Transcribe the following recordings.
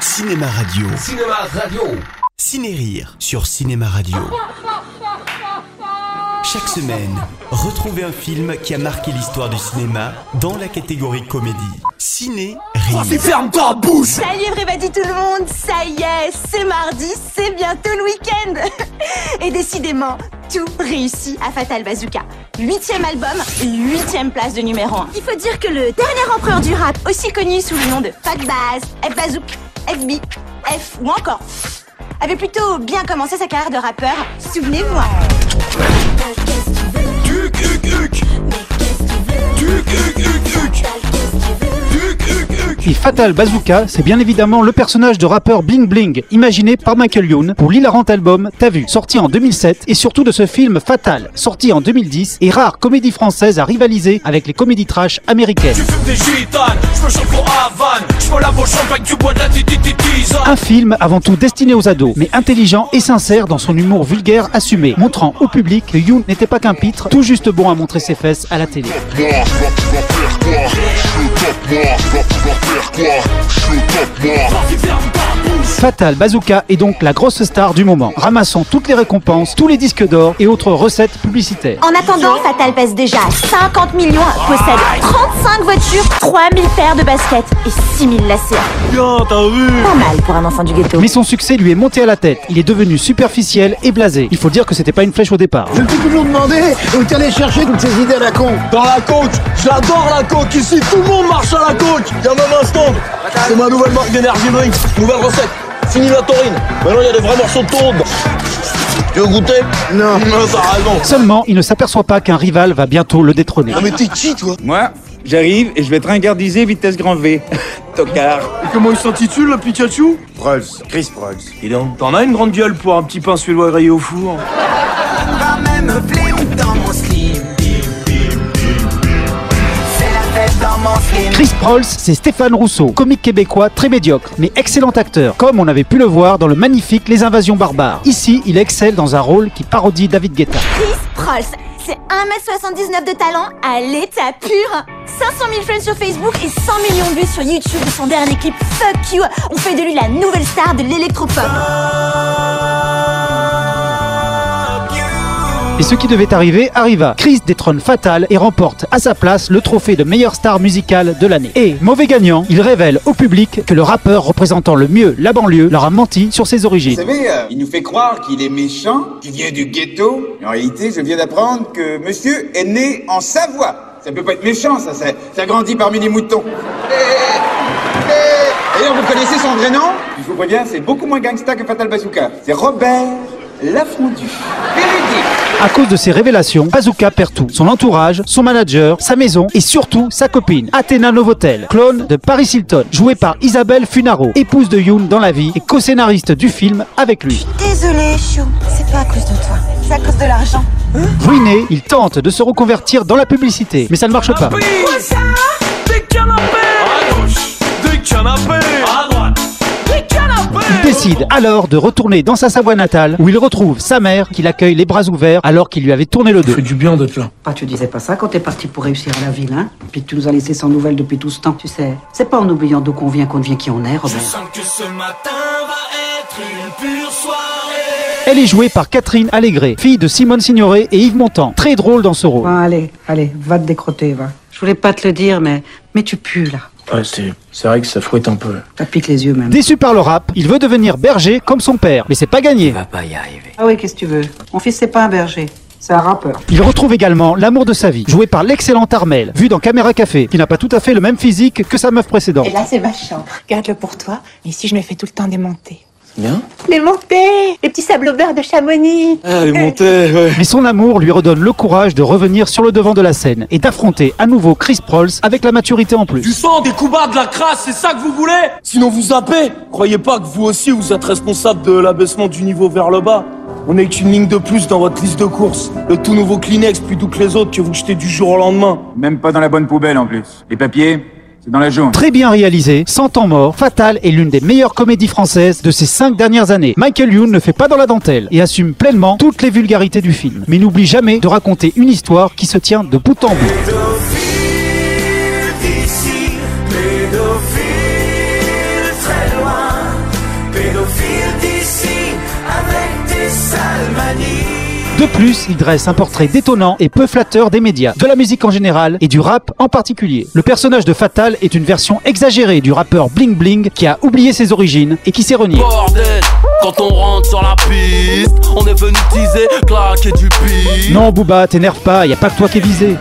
Cinéma Radio. Cinéma Radio. Ciné-Rire sur Cinéma Radio. Chaque semaine, retrouvez un film qui a marqué l'histoire du cinéma dans la catégorie comédie. Ciné-Rire. Ferme ta bouche Salut everybody tout le monde, ça y est, c'est mardi, c'est bientôt le week-end Et décidément, tout réussit à Fatal Bazooka. Huitième album, huitième place de numéro 1. Il faut dire que le dernier empereur du rap, aussi connu sous le nom de Fat Baz, F Bazook, FB, F ou encore avait plutôt bien commencé sa carrière de rappeur, souvenez-vous. Et Fatal Bazooka, c'est bien évidemment le personnage de rappeur Bling Bling, imaginé par Michael Youn pour l'hilarant album T'as vu, sorti en 2007, et surtout de ce film Fatal, sorti en 2010, et rare comédie française à rivaliser avec les comédies trash américaines. Un film avant tout destiné aux ados, mais intelligent et sincère dans son humour vulgaire assumé, montrant au public que Youn n'était pas qu'un pitre, tout juste bon à montrer ses fesses à la télé. Moi, je quoi Je pouvoir faire quoi Je suis au top, moi Fatal Bazooka est donc la grosse star du moment, ramassant toutes les récompenses, tous les disques d'or et autres recettes publicitaires. En attendant, Fatal pèse déjà 50 millions, possède 35 voitures, 3000 paires de baskets et 6000 lacets. Bien, t'as vu Pas mal pour un enfant du ghetto. Mais son succès lui est monté à la tête. Il est devenu superficiel et blasé. Il faut dire que c'était pas une flèche au départ. Je me suis toujours demandé où allé chercher toutes ces idées à la con. Dans la coke J'adore la coke Ici, tout le monde marche à la coke Y'a même un stand C'est ma nouvelle marque d'énergie drink Nouvelle recette Fini la taurine Maintenant, il y a des vrais morceaux de taureau. Tu veux goûter Non. Non, t'as raison Seulement, il ne s'aperçoit pas qu'un rival va bientôt le détrôner. Ah mais t'es qui toi Moi, j'arrive et je vais te ringardiser vitesse grand V. Tocard. Et comment il s'intitule, le Pikachu Prolls, Chris Prolls. Dis donc, t'en as une grande gueule pour un petit pain suédois grillé au four Chris Prolls, c'est Stéphane Rousseau, comique québécois très médiocre, mais excellent acteur, comme on avait pu le voir dans le magnifique Les Invasions barbares. Ici, il excelle dans un rôle qui parodie David Guetta. Chris Prolls, c'est 1m79 de talent à l'état pur. 500 000 friends sur Facebook et 100 millions de vues sur YouTube de son dernier clip Fuck You ont fait de lui la nouvelle star de l'électropop. Et ce qui devait arriver arriva. Chris détrône Fatal et remporte à sa place le trophée de meilleure star musicale de l'année. Et, mauvais gagnant, il révèle au public que le rappeur représentant le mieux la banlieue leur a menti sur ses origines. Vous savez, euh, il nous fait croire qu'il est méchant, qu'il vient du ghetto. Mais en réalité, je viens d'apprendre que monsieur est né en Savoie. Ça peut pas être méchant, ça. Ça, grandit parmi les moutons. D'ailleurs, vous connaissez son vrai nom? Je vous préviens, c'est beaucoup moins gangsta que Fatal Bazooka. C'est Robert Véridique. À cause de ces révélations, Bazooka perd tout. Son entourage, son manager, sa maison et surtout sa copine, Athéna Novotel, clone de Paris Hilton, jouée par Isabelle Funaro, épouse de Yoon dans la vie et co-scénariste du film avec lui. Désolé, Chou, c'est pas à cause de toi, c'est à cause de l'argent. Ruiné, il tente de se reconvertir dans la publicité, mais ça ne marche pas. Des canapés À gauche Des canapés décide alors de retourner dans sa Savoie natale où il retrouve sa mère qui l'accueille les bras ouverts alors qu'il lui avait tourné le dos. du bien d'être là. Ah, tu disais pas ça quand t'es parti pour réussir à la ville, hein? Puis tu nous as laissé sans nouvelles depuis tout ce temps. Tu sais, c'est pas en oubliant d'où qu'on vient qu'on devient qui on est, Robert. sens que ce matin va être une pure soirée Elle est jouée par Catherine Allégret, fille de Simone Signoret et Yves Montand. Très drôle dans ce rôle. Bon, allez, allez, va te décrotter, va. Je voulais pas te le dire, mais, mais tu pues, là. Ouais, c'est, c'est vrai que ça fouette un peu. Ça pique les yeux, même. Déçu par le rap, il veut devenir berger comme son père, mais c'est pas gagné. pas y arriver. Ah oui, qu'est-ce que tu veux? Mon fils, c'est pas un berger, c'est un rappeur. Il retrouve également l'amour de sa vie, joué par l'excellente Armel, vu dans Caméra Café, qui n'a pas tout à fait le même physique que sa meuf précédente. Et là, c'est ma chambre. Garde-le pour toi. Ici, je me fais tout le temps démonter. Bien Les montées Les petits sables au beurre de Chamonix Ah, les montées, ouais. Mais son amour lui redonne le courage de revenir sur le devant de la scène et d'affronter à nouveau Chris Prolls avec la maturité en Du plus. sang, des coups bas, de la crasse, c'est ça que vous voulez? Sinon vous zappez Croyez pas que vous aussi vous êtes responsable de l'abaissement du niveau vers le bas. On n'est qu'une ligne de plus dans votre liste de courses. Le tout nouveau Kleenex plus doux que les autres que vous jetez du jour au lendemain. Même pas dans la bonne poubelle en plus. Les papiers, Très bien réalisé, sans temps mort, Fatal est l'une des meilleures comédies françaises de ces cinq dernières années. Michael Youn ne fait pas dans la dentelle et assume pleinement toutes les vulgarités du film, mais n'oublie jamais de raconter une histoire qui se tient de bout en bout. De plus, il dresse un portrait détonnant et peu flatteur des médias, de la musique en général et du rap en particulier. Le personnage de Fatal est une version exagérée du rappeur Bling Bling qui a oublié ses origines et qui s'est renié. Bordel, quand on rentre sur la piste, on est venu teaser, claquer du pif. Non Booba, t'énerve pas, y a pas que toi qui es visé.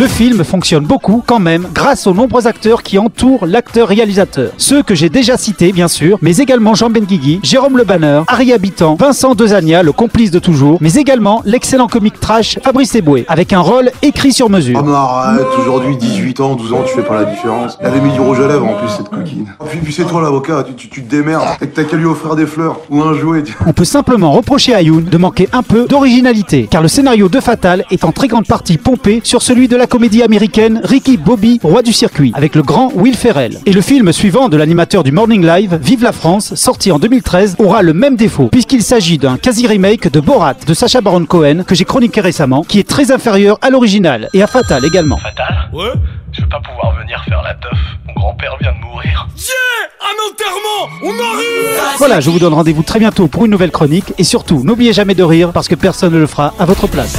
Le film fonctionne beaucoup quand même grâce aux nombreux acteurs qui entourent l'acteur-réalisateur. Ceux que j'ai déjà cités bien sûr, mais également Jean Benguigui, Jérôme Le Banner, Harry Habitant, Vincent Dezania, le complice de toujours, mais également l'excellent comique trash Fabrice Eboué, avec un rôle écrit sur mesure. Ah mais arrête, aujourd'hui 18 ans, 12 ans, tu fais pas la différence. Elle avait mis du rouge à lèvres en plus cette coquine. Puis, puis c'est toi l'avocat, tu, tu, tu te démerdes. T'as t'as qu'à lui offrir des fleurs ou un jouet. On peut simplement reprocher à Youn de manquer un peu d'originalité, car le scénario de Fatal est en très grande partie pompé sur celui de la comédie américaine Ricky Bobby, roi du circuit, avec le grand Will Ferrell. Et le film suivant de l'animateur du Morning Live, Vive la France, sorti en 2013, aura le même défaut, puisqu'il s'agit d'un quasi-remake de Borat de Sacha Baron Cohen, que j'ai chroniqué récemment, qui est très inférieur à l'original, et à Fatal également. Fatal Ouais Je vais pas pouvoir venir faire la teuf. Mon grand-père vient de mourir. Yeah Un enterrement On arrive Voilà, je vous donne rendez-vous très bientôt pour une nouvelle chronique, et surtout, n'oubliez jamais de rire, parce que personne ne le fera à votre place.